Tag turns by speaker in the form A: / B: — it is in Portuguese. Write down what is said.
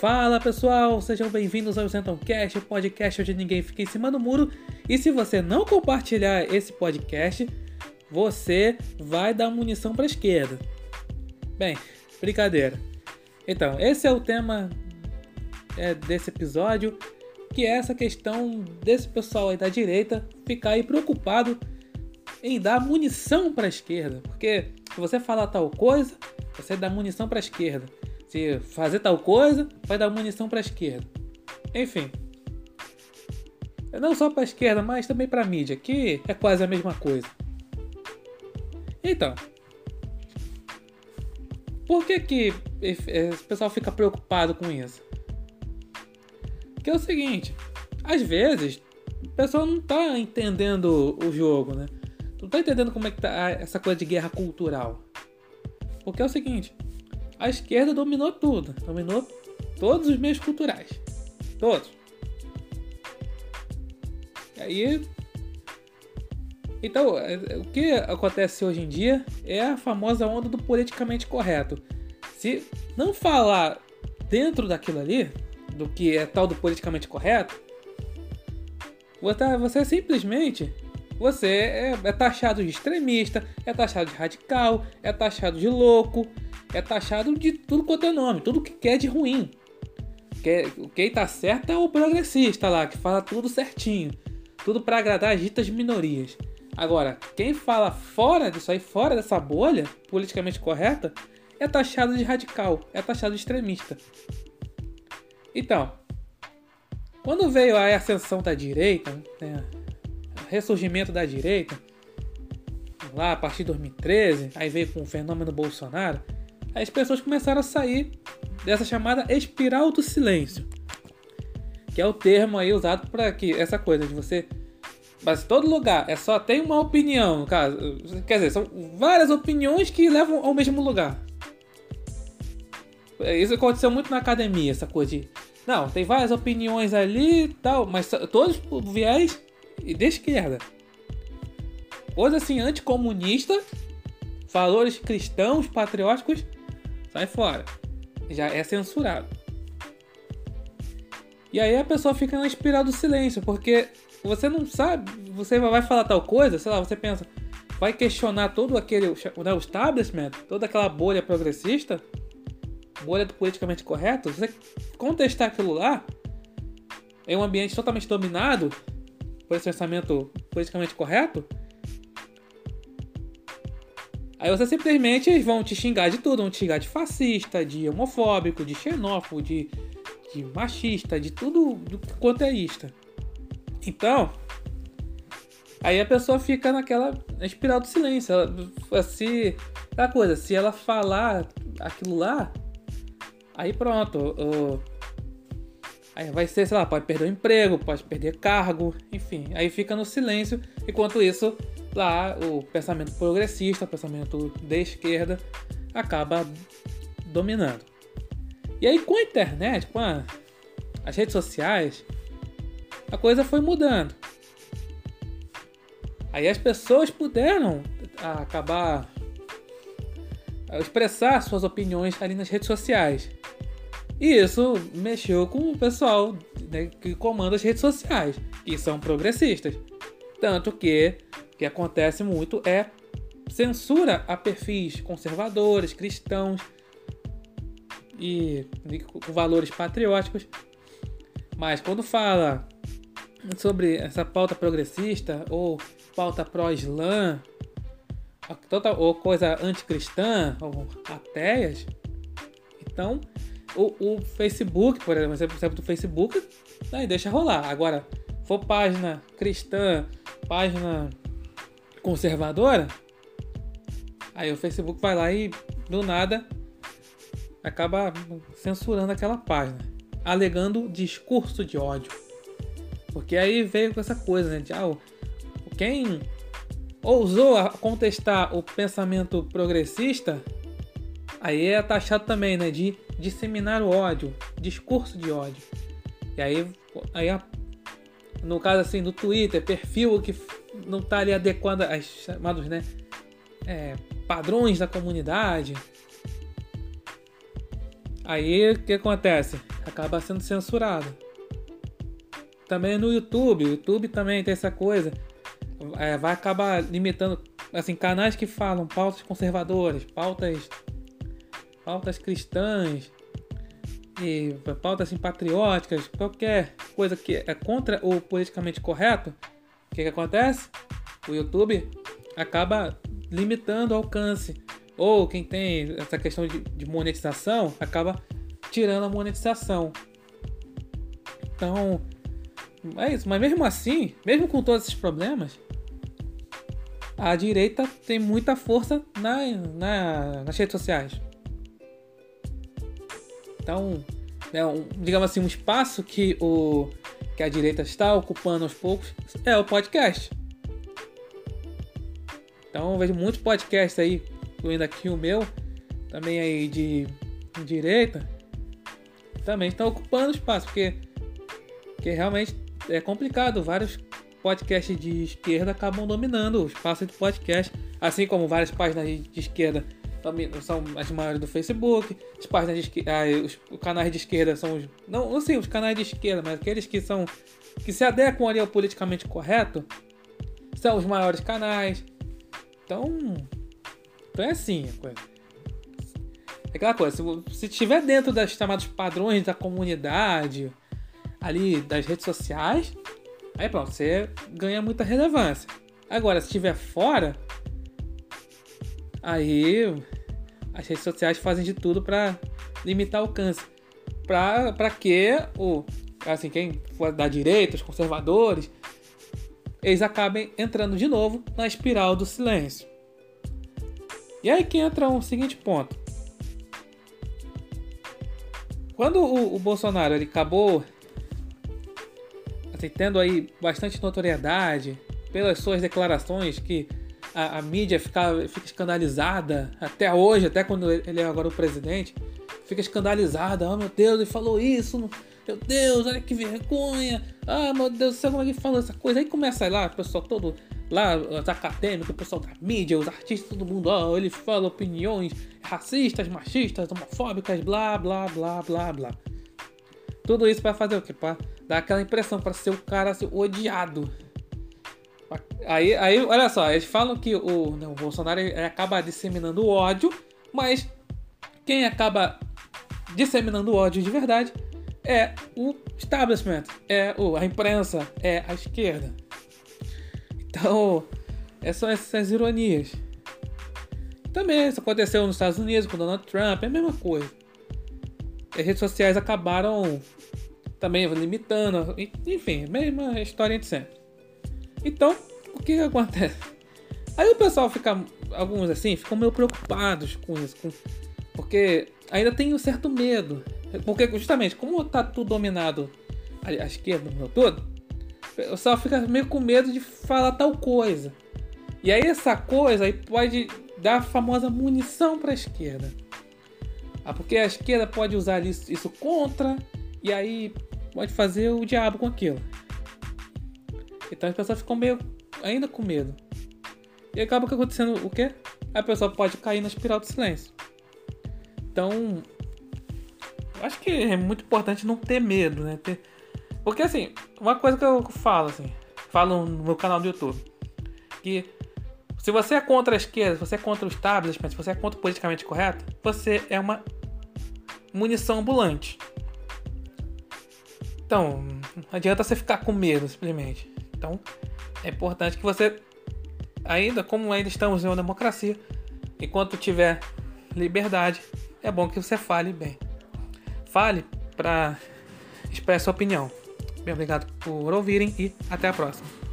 A: Fala pessoal, sejam bem-vindos ao Zenton Cast, o podcast onde ninguém fica em cima do muro. E se você não compartilhar esse podcast, você vai dar munição para a esquerda. Bem, brincadeira. Então, esse é o tema é, desse episódio, que é essa questão desse pessoal aí da direita ficar aí preocupado em dar munição para a esquerda, porque se você falar tal coisa, você dá munição para a esquerda. Fazer tal coisa, vai dar munição para a esquerda. Enfim, não só para a esquerda, mas também para a mídia, que é quase a mesma coisa. Então, por que que o pessoal fica preocupado com isso? Que é o seguinte, às vezes o pessoal não tá entendendo o jogo, né? Não tá entendendo como é que tá essa coisa de guerra cultural. Porque é o seguinte, a esquerda dominou tudo, dominou todos os meios culturais. Todos. E aí. Então, é, o que acontece hoje em dia é a famosa onda do politicamente correto. Se não falar dentro daquilo ali, do que é tal do politicamente correto, você simplesmente você é, é, taxado de extremista, é taxado de radical, é taxado de louco, é taxado de tudo quanto é nome, tudo que quer de ruim. Quem tá certo é o progressista lá, que fala tudo certinho. Tudo para agradar as ditas minorias. Agora, quem fala fora disso aí, fora dessa bolha politicamente correta, é taxado de radical, é taxado de extremista. Então, quando veio a ascensão da direita, né, ressurgimento da direita, lá a partir de 2013, aí veio com o fenômeno Bolsonaro, as pessoas começaram a sair dessa chamada espiral do silêncio, que é o termo aí usado para que essa coisa de você mas todo lugar é só tem uma opinião, no caso, quer dizer, são várias opiniões que levam ao mesmo lugar. Isso aconteceu muito na academia, essa coisa de não, tem várias opiniões ali tal, mas todos viés de esquerda. Coisa assim, anticomunista, valores cristãos, patrióticos, sai fora. Já é censurado. E aí a pessoa fica na espiral do silêncio, porque você não sabe, você vai falar tal coisa, sei lá, você pensa, vai questionar todo aquele, né, o establishment, toda aquela bolha progressista, bolha do politicamente correto, você contestar aquilo lá, em um ambiente totalmente dominado por esse pensamento politicamente correto, aí você simplesmente vão te xingar de tudo, vão te xingar de fascista, de homofóbico, de xenófobo, de, de machista, de tudo do quanto é isto. Então, aí a pessoa fica naquela espiral do silêncio. Ela, se, aquela coisa, se ela falar aquilo lá, aí pronto. Aí vai ser, sei lá, pode perder o emprego, pode perder cargo, enfim. Aí fica no silêncio. Enquanto isso, lá o pensamento progressista, o pensamento de esquerda, acaba dominando. E aí com a internet, com a, as redes sociais, a coisa foi mudando. Aí as pessoas puderam acabar expressar suas opiniões ali nas redes sociais. E isso mexeu com o pessoal né, que comanda as redes sociais, que são progressistas. Tanto que o que acontece muito é censura a perfis conservadores, cristãos e, e com valores patrióticos. Mas quando fala sobre essa pauta progressista ou pauta pró-islã ou coisa anticristã ou ateias, então o, o, Facebook, por exemplo, do Facebook, aí deixa rolar. Agora, for página cristã, página conservadora, aí o Facebook vai lá e do nada acaba censurando aquela página, alegando discurso de ódio. Porque aí veio com essa coisa, né? De, ah, quem ousou contestar o pensamento progressista, aí é taxado também, né? De disseminar o ódio, discurso de ódio. E aí, aí no caso assim, do Twitter, perfil que não está ali adequado aos chamados, né? É, padrões da comunidade. Aí o que acontece? Acaba sendo censurado. Também no YouTube, o YouTube também tem essa coisa. É, vai acabar limitando assim canais que falam pautas conservadoras, pautas pautas cristãs e pautas assim, patrióticas, qualquer coisa que é contra o politicamente correto, o que, que acontece? O YouTube acaba limitando o alcance. Ou quem tem essa questão de, de monetização acaba tirando a monetização. Então, é isso. Mas mesmo assim, mesmo com todos esses problemas, a direita tem muita força na, na, nas redes sociais. Então, né, um, digamos assim, um espaço que, o, que a direita está ocupando aos poucos é o podcast. Então, eu vejo muitos podcasts aí, incluindo aqui o meu, também aí de, de direita, também estão ocupando espaço, porque, porque realmente é complicado. Vários podcasts de esquerda acabam dominando o espaço de podcast, assim como várias páginas de esquerda são as maiores do Facebook, as páginas de esquerda, ah, os, os, canais de esquerda são os. Não, não sei, os canais de esquerda, mas aqueles que são. que se adequam ali ao politicamente correto são os maiores canais. Então. Então é assim a coisa. É aquela coisa, se, se estiver dentro das chamados padrões da comunidade, ali das redes sociais, aí pronto, você ganha muita relevância. Agora, se estiver fora, aí as redes sociais fazem de tudo para limitar o alcance. Para que o assim, quem for da direita, os conservadores, eles acabem entrando de novo na espiral do silêncio. E aí que entra um seguinte ponto. Quando o, o Bolsonaro ele acabou assim, tendo aí bastante notoriedade pelas suas declarações que a, a mídia fica, fica escandalizada até hoje, até quando ele é agora o presidente, fica escandalizada. Oh meu Deus, ele falou isso. Meu Deus, olha que vergonha. Ah, meu Deus do céu, como é que essa coisa? Aí começa lá, o pessoal todo, lá, os acadêmicos, o pessoal da mídia, os artistas, todo mundo, ó, oh, ele fala opiniões racistas, machistas, homofóbicas, blá, blá, blá, blá, blá. Tudo isso para fazer o quê? Para dar aquela impressão, para ser o cara assim, odiado Aí, aí, olha só, eles falam que o, né, o Bolsonaro acaba disseminando ódio, mas quem acaba disseminando ódio de verdade é o establishment, é o, a imprensa, é a esquerda. Então, é são essas ironias. Também isso aconteceu nos Estados Unidos com Donald Trump, é a mesma coisa. As redes sociais acabaram também limitando, enfim, mesma história de sempre. Então, o que, acontece? Aí o pessoal fica, alguns assim, ficam meio preocupados com isso, com, porque ainda tem um certo medo. Porque justamente, como tá tudo dominado à, esquerda no meu todo, o pessoal fica meio com medo de falar tal coisa. E aí essa coisa aí pode dar a famosa munição para a esquerda. Ah, porque a esquerda pode usar isso, isso contra e aí pode fazer o diabo com aquilo. Então as pessoas ficam meio ainda com medo. E acaba acontecendo o quê? A pessoa pode cair na espiral do silêncio. Então, acho que é muito importante não ter medo, né? Ter... Porque assim, uma coisa que eu falo assim, falo no meu canal do YouTube, que se você é contra a esquerda, se você é contra o establishment, se você é contra o politicamente correto, você é uma munição ambulante. Então, não adianta você ficar com medo, simplesmente. Então, é importante que você, ainda como ainda estamos em uma democracia, enquanto tiver liberdade, é bom que você fale bem. Fale para expressar sua opinião. Bem, obrigado por ouvirem e até a próxima.